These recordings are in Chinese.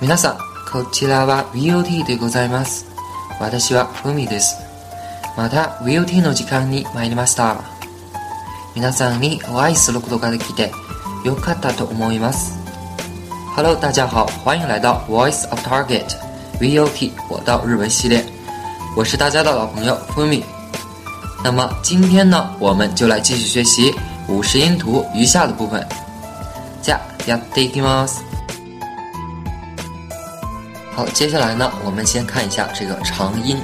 皆さん、こちらは VOT でございます。私はふみです。また VOT の時間に参りました。皆さんにお会いすることができてよかったと思います。Hello，大家好，欢迎来到 Voice of Target VOT 我到日文系列，我是大家的老朋友 Fumi。那么今天呢，我们就来继续学习五十音图余下的部分。じゃやっていきます。好，接下来呢，我们先看一下这个长音。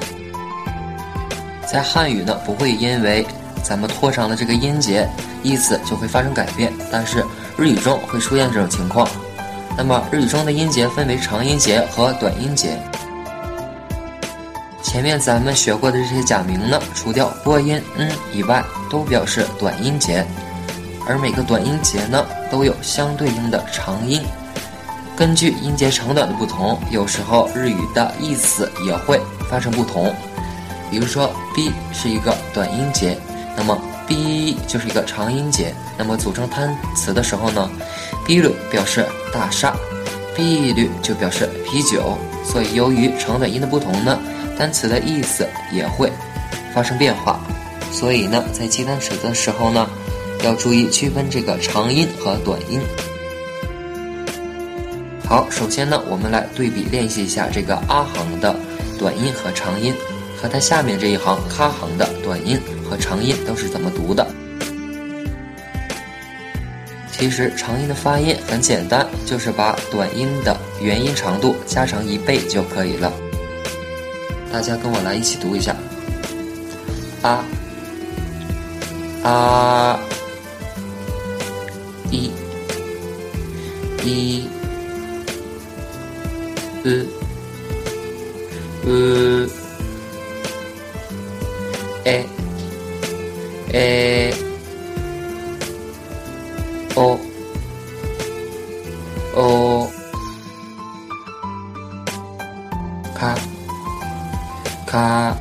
在汉语呢，不会因为咱们拖长了这个音节，意思就会发生改变。但是日语中会出现这种情况。那么日语中的音节分为长音节和短音节。前面咱们学过的这些假名呢，除掉播音嗯以外，都表示短音节。而每个短音节呢，都有相对应的长音。根据音节长短的不同，有时候日语的意思也会发生不同。比如说，b 是一个短音节，那么 b 就是一个长音节。那么组成单词的时候呢，b 率表示大厦，b 率就表示啤酒。所以由于长短音的不同呢，单词的意思也会发生变化。所以呢，在记单词的时候呢，要注意区分这个长音和短音。好，首先呢，我们来对比练习一下这个啊行的短音和长音，和它下面这一行咔行的短音和长音都是怎么读的。其实长音的发音很简单，就是把短音的元音长度加长一倍就可以了。大家跟我来一起读一下，啊啊一一。ううええおおかか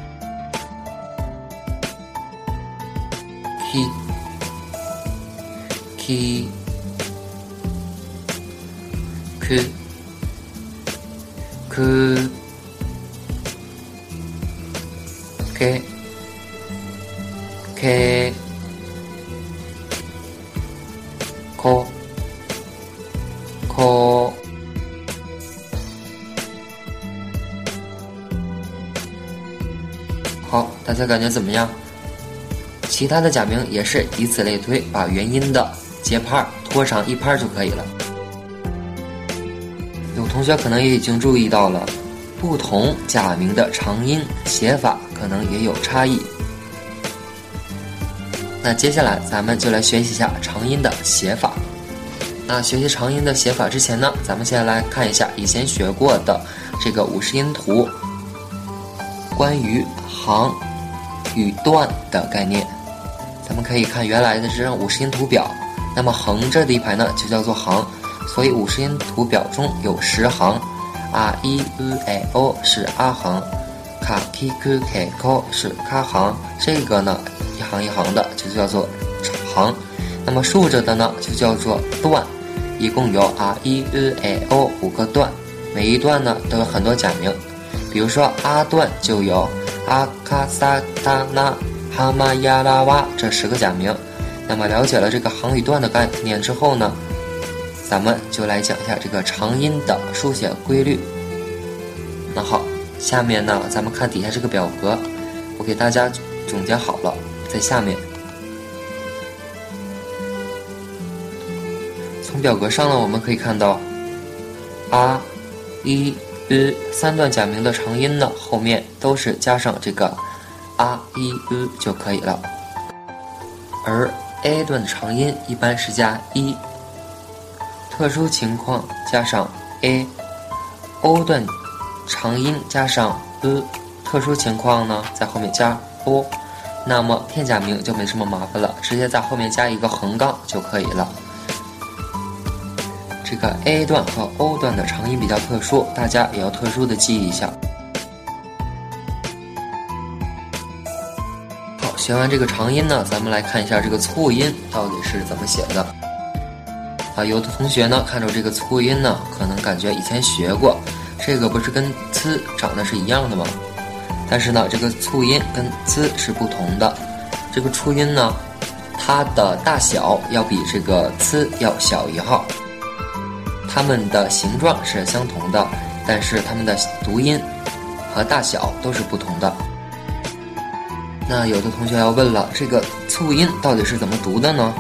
ききく。くけけここ好，大家感觉怎么样？其他的假名也是以此类推，把元音的节拍拖长一拍就可以了。 同学可能也已经注意到了，不同假名的长音写法可能也有差异。那接下来咱们就来学习一下长音的写法。那学习长音的写法之前呢，咱们先来看一下以前学过的这个五十音图，关于行与段的概念。咱们可以看原来的这张五十音图表，那么横着的一排呢就叫做行。所以五十音图表中有十行，a i u e o 是啊行，ka ki ku ke ko 是卡行，这个呢一行一行的就叫做行，那么竖着的呢就叫做段，一共有 a i u e o 五个段，每一段呢都有很多假名，比如说阿段就有阿卡萨达那哈玛亚拉哇这十个假名，那么了解了这个行与段的概念之后呢？咱们就来讲一下这个长音的书写规律。那好，下面呢，咱们看底下这个表格，我给大家总结好了，在下面。从表格上呢，我们可以看到，a、i、u 三段假名的长音呢，后面都是加上这个 a、i、u 就可以了，而 a 段的长音一般是加一。特殊情况加上 a，o 段长音加上 u，特殊情况呢在后面加 o，那么片假名就没什么麻烦了，直接在后面加一个横杠就可以了。这个 a 段和 o 段的长音比较特殊，大家也要特殊的记一下。好，学完这个长音呢，咱们来看一下这个促音到底是怎么写的。啊，有的同学呢看着这个促音呢，可能感觉以前学过，这个不是跟呲长得是一样的吗？但是呢，这个促音跟呲是不同的。这个促音呢，它的大小要比这个呲要小一号。它们的形状是相同的，但是它们的读音和大小都是不同的。那有的同学要问了，这个促音到底是怎么读的呢？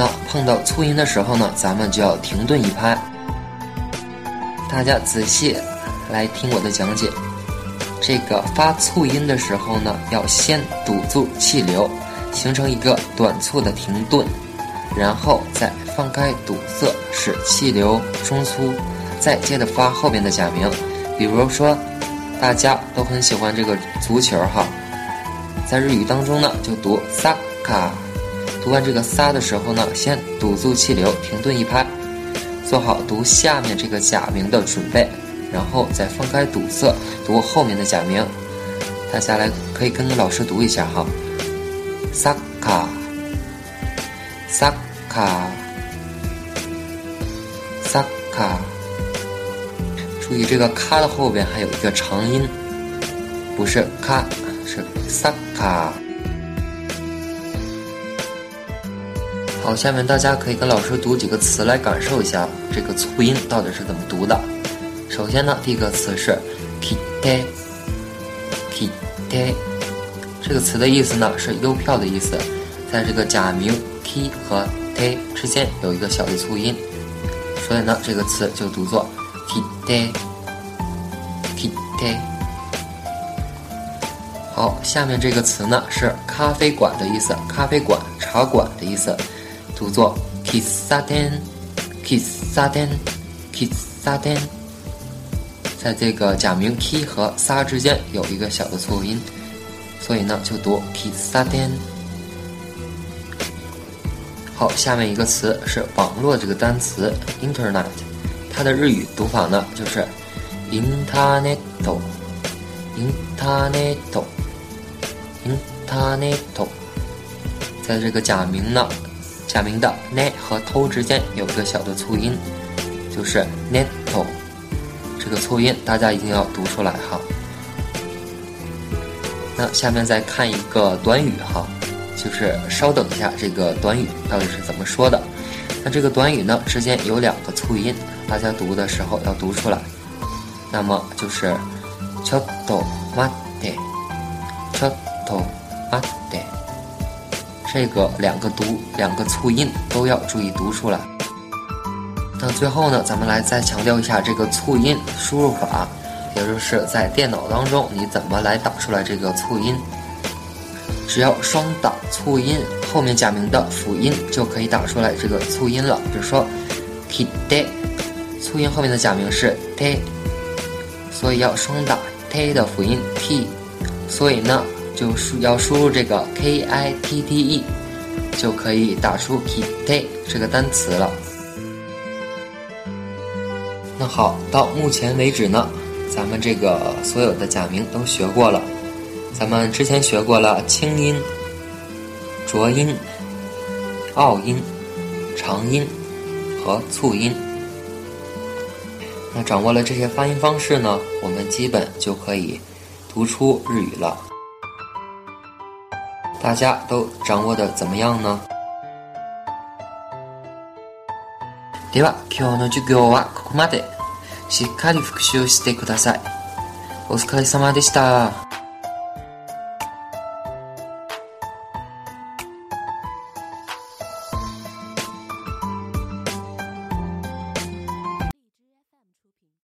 那碰到促音的时候呢，咱们就要停顿一拍。大家仔细来听我的讲解。这个发促音的时候呢，要先堵住气流，形成一个短促的停顿，然后再放开堵塞，使气流中粗，再接着发后边的假名。比如说，大家都很喜欢这个足球哈，在日语当中呢，就读萨卡。读完这个“撒”的时候呢，先堵住气流，停顿一拍，做好读下面这个假名的准备，然后再放开堵塞，读后面的假名。大家来可以跟着老师读一下哈，萨卡，萨卡，萨卡。注意这个“卡”的后边还有一个长音，不是“卡”，是萨卡。好，下面大家可以跟老师读几个词来感受一下这个促音到底是怎么读的。首先呢，第一个词是 “kite”，kite，这个词的意思呢是邮票的意思，在这个假名 “k” 和 “te” 之间有一个小的促音，所以呢这个词就读作 “kite”，kite。好，下面这个词呢是咖啡馆的意思，咖啡馆、茶馆的意思。读作 kissaten，kissaten，kissaten，在这个假名 k 和 sa 之间有一个小的错误音，所以呢就读 kissaten。好，下面一个词是网络这个单词 internet，它的日语读法呢就是 internet，internet，internet，在这个假名呢。假名的 ne 和 to 之间有一个小的促音，就是 neto，这个促音大家一定要读出来哈。那下面再看一个短语哈，就是稍等一下，这个短语到底是怎么说的？那这个短语呢之间有两个促音，大家读的时候要读出来。那么就是 chotto mate，chotto mate。这个两个读两个促音都要注意读出来。那最后呢，咱们来再强调一下这个促音输入法，也就是在电脑当中你怎么来打出来这个促音。只要双打促音后面假名的辅音就可以打出来这个促音了。比如说，ki de，促音后面的假名是 te，所以要双打 te 的辅音 t，所以呢。就输要输入这个 k i t t e，就可以打出 kite 这个单词了。那好，到目前为止呢，咱们这个所有的假名都学过了。咱们之前学过了清音、浊音、拗音、长音和促音。那掌握了这些发音方式呢，我们基本就可以读出日语了。大家都掌握的怎么样呢？では今日の授業はここまで。しっかり復習してください。お疲れ様でした。